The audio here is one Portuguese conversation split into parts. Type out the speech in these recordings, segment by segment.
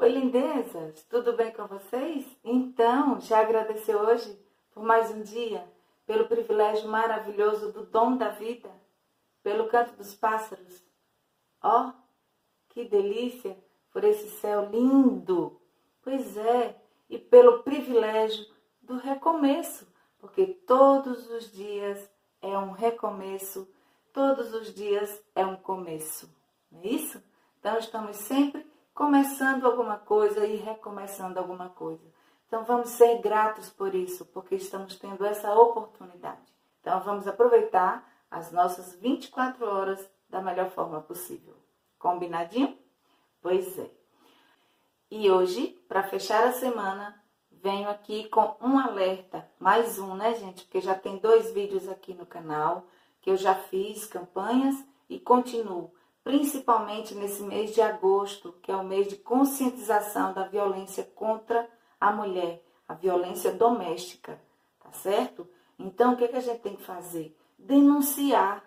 Oi, lindezas, tudo bem com vocês? Então, já agradeceu hoje por mais um dia, pelo privilégio maravilhoso do dom da vida, pelo canto dos pássaros? Ó, oh, que delícia por esse céu lindo! Pois é, e pelo privilégio do recomeço, porque todos os dias é um recomeço, todos os dias é um começo, não é isso? Então, estamos sempre começando alguma coisa e recomeçando alguma coisa. Então, vamos ser gratos por isso, porque estamos tendo essa oportunidade. Então, vamos aproveitar as nossas 24 horas da melhor forma possível. Combinadinho? Pois é. E hoje, para fechar a semana, venho aqui com um alerta, mais um, né, gente? Porque já tem dois vídeos aqui no canal que eu já fiz campanhas e continuo principalmente nesse mês de agosto, que é o mês de conscientização da violência contra a mulher, a violência doméstica, tá certo? Então, o que, é que a gente tem que fazer? Denunciar.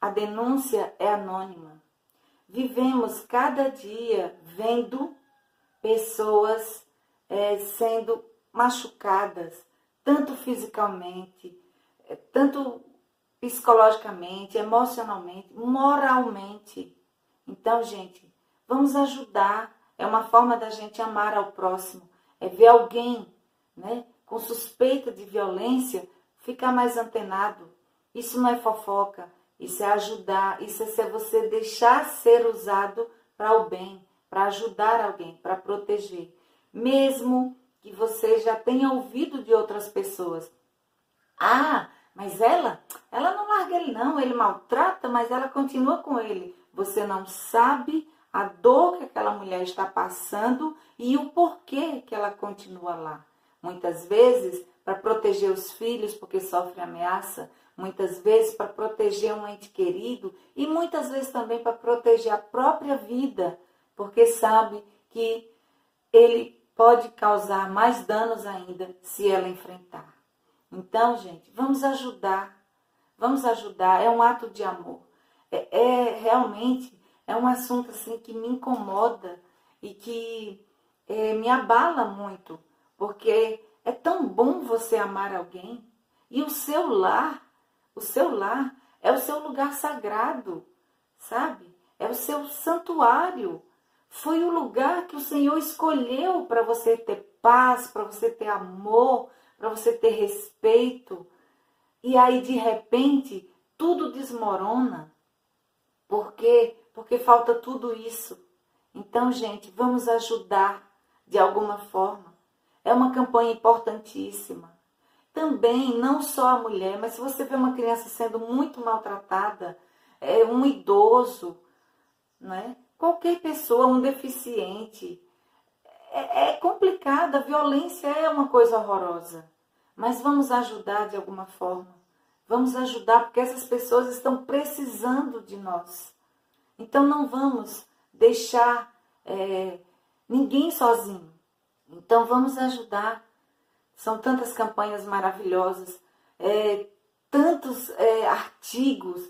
A denúncia é anônima. Vivemos cada dia vendo pessoas é, sendo machucadas, tanto fisicamente, é, tanto psicologicamente, emocionalmente, moralmente. Então, gente, vamos ajudar. É uma forma da gente amar ao próximo. É ver alguém, né, com suspeita de violência, ficar mais antenado. Isso não é fofoca, isso é ajudar, isso é você deixar ser usado para o bem, para ajudar alguém, para proteger. Mesmo que você já tenha ouvido de outras pessoas. Ah, mas ela, ela não larga ele não, ele maltrata, mas ela continua com ele. Você não sabe a dor que aquela mulher está passando e o porquê que ela continua lá. Muitas vezes para proteger os filhos porque sofre ameaça, muitas vezes para proteger um ente querido e muitas vezes também para proteger a própria vida, porque sabe que ele pode causar mais danos ainda se ela enfrentar. Então, gente, vamos ajudar. Vamos ajudar. É um ato de amor. É, é realmente é um assunto assim que me incomoda e que é, me abala muito, porque é tão bom você amar alguém e o seu lar, o seu lar é o seu lugar sagrado, sabe? É o seu santuário. Foi o lugar que o Senhor escolheu para você ter paz, para você ter amor, para você ter respeito. E aí, de repente, tudo desmorona. Por quê? Porque falta tudo isso. Então, gente, vamos ajudar de alguma forma. É uma campanha importantíssima. Também, não só a mulher, mas se você vê uma criança sendo muito maltratada, é um idoso, né? qualquer pessoa, um deficiente, é, é complicado, a violência é uma coisa horrorosa. Mas vamos ajudar de alguma forma. Vamos ajudar porque essas pessoas estão precisando de nós. Então não vamos deixar é, ninguém sozinho. Então vamos ajudar. São tantas campanhas maravilhosas, é, tantos é, artigos,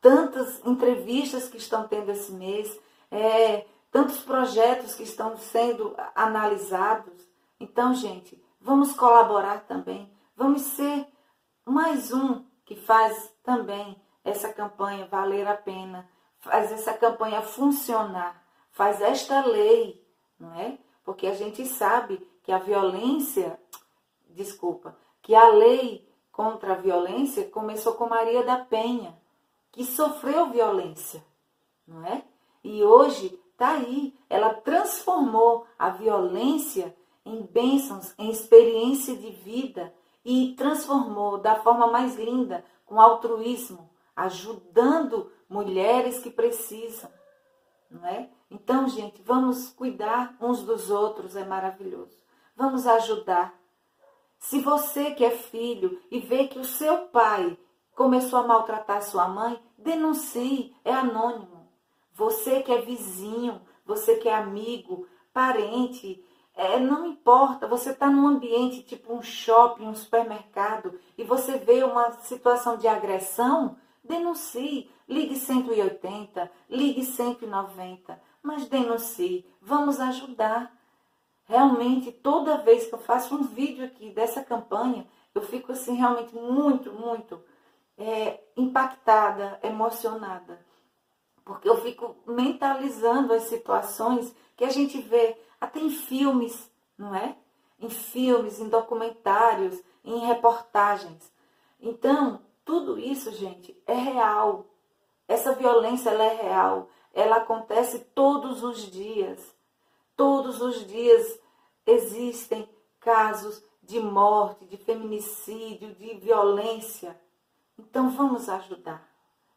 tantas entrevistas que estão tendo esse mês, é, tantos projetos que estão sendo analisados. Então, gente, vamos colaborar também. Vamos ser mais um que faz também essa campanha valer a pena, faz essa campanha funcionar, faz esta lei, não é? Porque a gente sabe que a violência, desculpa, que a lei contra a violência começou com Maria da Penha, que sofreu violência, não é? E hoje está aí, ela transformou a violência em bênçãos, em experiência de vida e transformou da forma mais linda, com altruísmo, ajudando mulheres que precisam, não é? Então, gente, vamos cuidar uns dos outros, é maravilhoso. Vamos ajudar. Se você que é filho e vê que o seu pai começou a maltratar sua mãe, denuncie, é anônimo. Você que é vizinho, você que é amigo, parente, é, não importa, você está num ambiente tipo um shopping, um supermercado, e você vê uma situação de agressão, denuncie, ligue 180, ligue 190, mas denuncie, vamos ajudar. Realmente, toda vez que eu faço um vídeo aqui dessa campanha, eu fico assim realmente muito, muito é, impactada, emocionada. Porque eu fico mentalizando as situações que a gente vê até em filmes, não é? Em filmes, em documentários, em reportagens. Então, tudo isso, gente, é real. Essa violência ela é real. Ela acontece todos os dias. Todos os dias existem casos de morte, de feminicídio, de violência. Então vamos ajudar.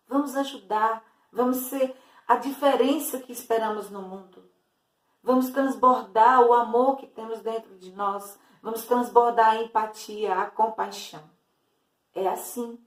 Vamos ajudar. Vamos ser a diferença que esperamos no mundo. Vamos transbordar o amor que temos dentro de nós. Vamos transbordar a empatia, a compaixão. É assim.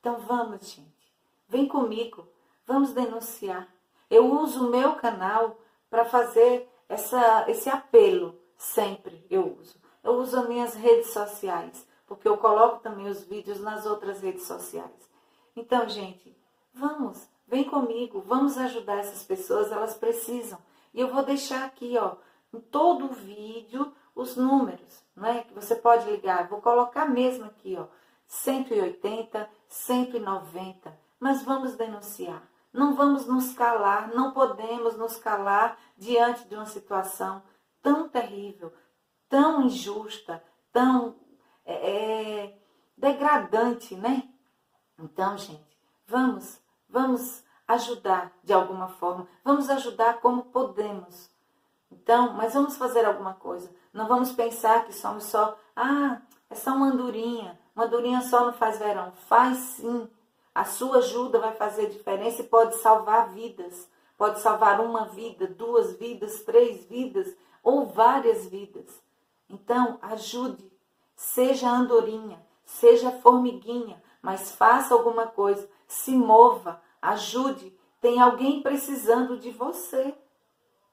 Então vamos, gente. Vem comigo. Vamos denunciar. Eu uso o meu canal para fazer essa, esse apelo. Sempre eu uso. Eu uso as minhas redes sociais, porque eu coloco também os vídeos nas outras redes sociais. Então, gente, vamos, vem comigo, vamos ajudar essas pessoas, elas precisam. E eu vou deixar aqui, ó, em todo o vídeo, os números, né, que você pode ligar. Vou colocar mesmo aqui, ó, 180, 190. Mas vamos denunciar. Não vamos nos calar, não podemos nos calar diante de uma situação tão terrível, tão injusta, tão é, é, degradante, né? Então, gente, vamos, vamos ajudar de alguma forma, vamos ajudar como podemos. Então, mas vamos fazer alguma coisa. Não vamos pensar que somos só, ah, é só uma andorinha. Uma andorinha só não faz verão. Faz sim. A sua ajuda vai fazer diferença e pode salvar vidas. Pode salvar uma vida, duas vidas, três vidas ou várias vidas. Então, ajude. Seja andorinha, seja formiguinha, mas faça alguma coisa. Se mova, ajude. Tem alguém precisando de você.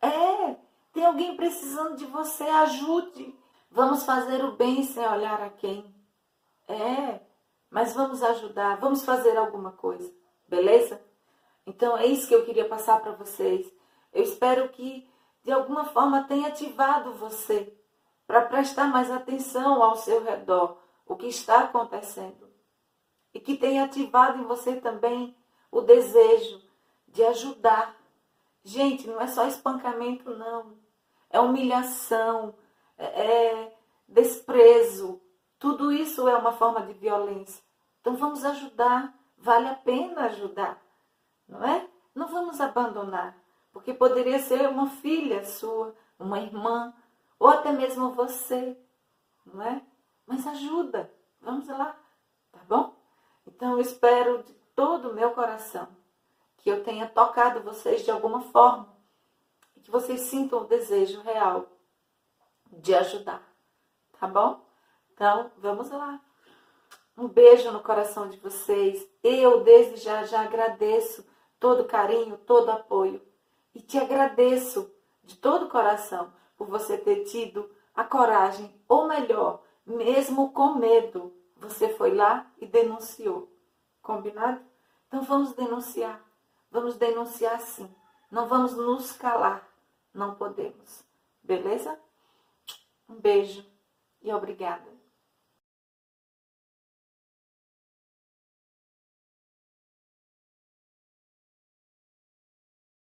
É, tem alguém precisando de você. Ajude. Vamos fazer o bem sem olhar a quem. É, mas vamos ajudar, vamos fazer alguma coisa, beleza? Então é isso que eu queria passar para vocês. Eu espero que de alguma forma tenha ativado você para prestar mais atenção ao seu redor, o que está acontecendo. E que tenha ativado em você também o desejo de ajudar. Gente, não é só espancamento, não. É humilhação, é, é desprezo, tudo isso é uma forma de violência. Então vamos ajudar, vale a pena ajudar, não é? Não vamos abandonar, porque poderia ser uma filha sua, uma irmã, ou até mesmo você, não é? Mas ajuda, vamos lá, tá bom? Então espero de todo o meu coração que eu tenha tocado vocês de alguma forma e que vocês sintam o desejo real de ajudar, tá bom? Então, vamos lá. Um beijo no coração de vocês. Eu, desde já, já agradeço todo carinho, todo apoio. E te agradeço de todo o coração por você ter tido a coragem, ou melhor, mesmo com medo, você foi lá e denunciou. Combinado? Então vamos denunciar. Vamos denunciar sim. Não vamos nos calar. Não podemos. Beleza? Um beijo e obrigada.